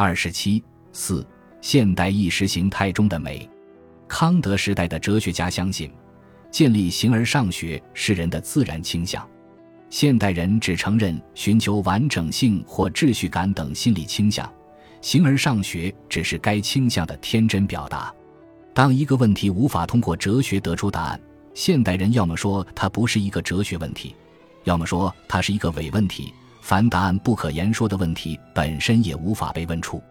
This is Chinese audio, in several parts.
二十七四，现代意识形态中的美。康德时代的哲学家相信，建立形而上学是人的自然倾向。现代人只承认寻求完整性或秩序感等心理倾向，形而上学只是该倾向的天真表达。当一个问题无法通过哲学得出答案，现代人要么说它不是一个哲学问题，要么说它是一个伪问题。凡答案不可言说的问题，本身也无法被问出。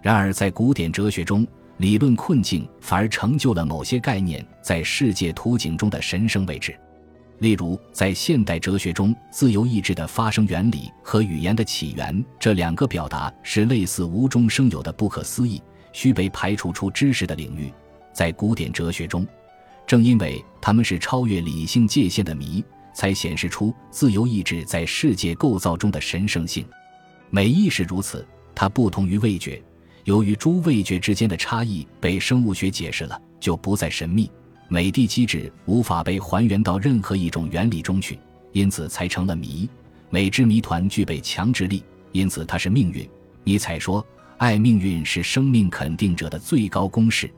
然而，在古典哲学中，理论困境反而成就了某些概念在世界图景中的神圣位置。例如，在现代哲学中，自由意志的发生原理和语言的起源这两个表达是类似无中生有的不可思议，需被排除出知识的领域。在古典哲学中，正因为他们是超越理性界限的谜。才显示出自由意志在世界构造中的神圣性。美亦是如此，它不同于味觉。由于诸味觉之间的差异被生物学解释了，就不再神秘。美的机制无法被还原到任何一种原理中去，因此才成了谜。美之谜团具备强制力，因此它是命运。尼采说：“爱命运是生命肯定者的最高公式。”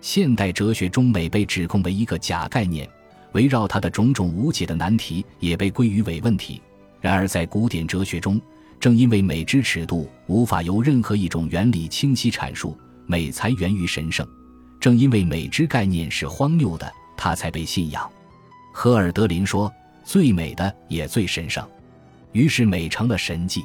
现代哲学中，美被指控为一个假概念。围绕它的种种无解的难题也被归于伪问题。然而，在古典哲学中，正因为美之尺度无法由任何一种原理清晰阐述，美才源于神圣。正因为美之概念是荒谬的，它才被信仰。荷尔德林说：“最美的也最神圣。”于是，美成了神迹。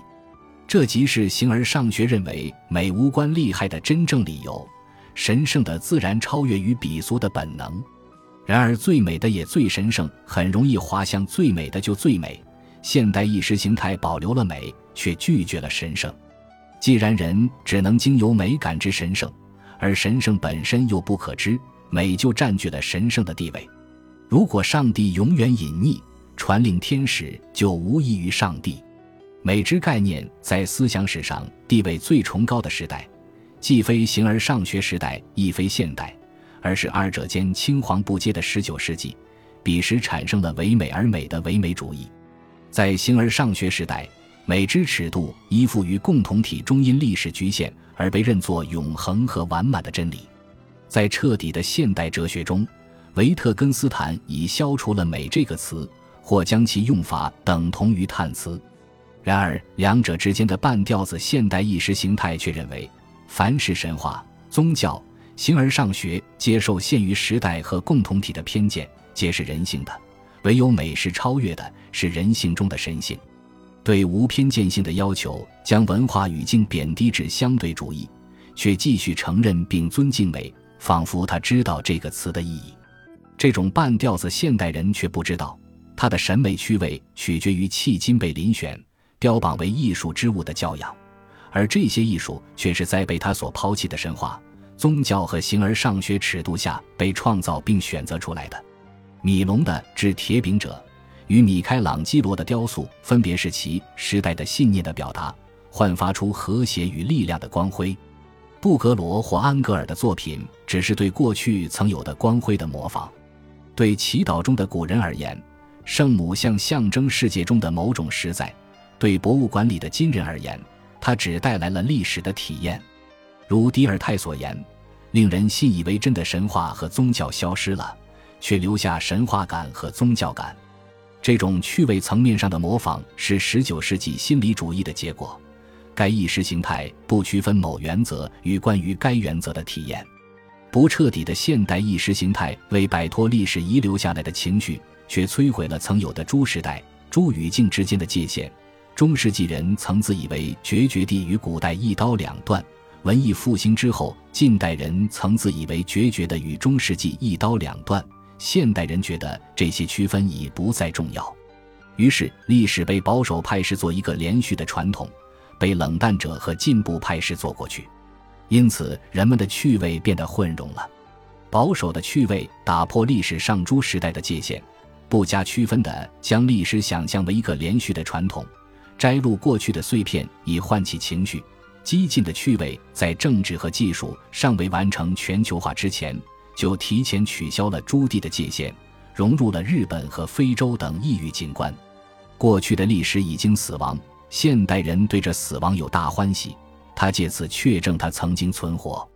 这即是形而上学认为美无关利害的真正理由。神圣的自然超越于鄙俗的本能。然而，最美的也最神圣，很容易滑向最美的就最美。现代意识形态保留了美，却拒绝了神圣。既然人只能经由美感知神圣，而神圣本身又不可知，美就占据了神圣的地位。如果上帝永远隐匿，传令天使就无异于上帝。美之概念在思想史上地位最崇高的时代，既非形而上学时代，亦非现代。而是二者间青黄不接的十九世纪，彼时产生了唯美而美的唯美主义。在形而上学时代，美之尺度依附于共同体中因历史局限而被认作永恒和完满的真理。在彻底的现代哲学中，维特根斯坦已消除了“美”这个词，或将其用法等同于叹词。然而，两者之间的半吊子现代意识形态却认为，凡是神话、宗教。形而上学接受限于时代和共同体的偏见，皆是人性的；唯有美是超越的，是人性中的神性。对无偏见性的要求，将文化语境贬低至相对主义，却继续承认并尊敬美，仿佛他知道这个词的意义。这种半吊子现代人却不知道，他的审美趣味取决于迄今被遴选、标榜为艺术之物的教养，而这些艺术却是在被他所抛弃的神话。宗教和形而上学尺度下被创造并选择出来的，米龙的《制铁饼者》与米开朗基罗的雕塑，分别是其时代的信念的表达，焕发出和谐与力量的光辉。布格罗或安格尔的作品只是对过去曾有的光辉的模仿。对祈祷中的古人而言，圣母像象征世界中的某种实在；对博物馆里的今人而言，它只带来了历史的体验。如迪尔泰所言，令人信以为真的神话和宗教消失了，却留下神话感和宗教感。这种趣味层面上的模仿是十九世纪心理主义的结果。该意识形态不区分某原则与关于该原则的体验。不彻底的现代意识形态为摆脱历史遗留下来的情绪，却摧毁了曾有的诸时代、诸语境之间的界限。中世纪人曾自以为决绝地与古代一刀两断。文艺复兴之后，近代人曾自以为决绝的与中世纪一刀两断，现代人觉得这些区分已不再重要。于是，历史被保守派视作一个连续的传统，被冷淡者和进步派视作过去。因此，人们的趣味变得混融了。保守的趣味打破历史上诸时代的界限，不加区分地将历史想象为一个连续的传统，摘录过去的碎片以唤起情绪。激进的趣味在政治和技术尚未完成全球化之前，就提前取消了朱棣的界限，融入了日本和非洲等异域景观。过去的历史已经死亡，现代人对这死亡有大欢喜，他借此确证他曾经存活。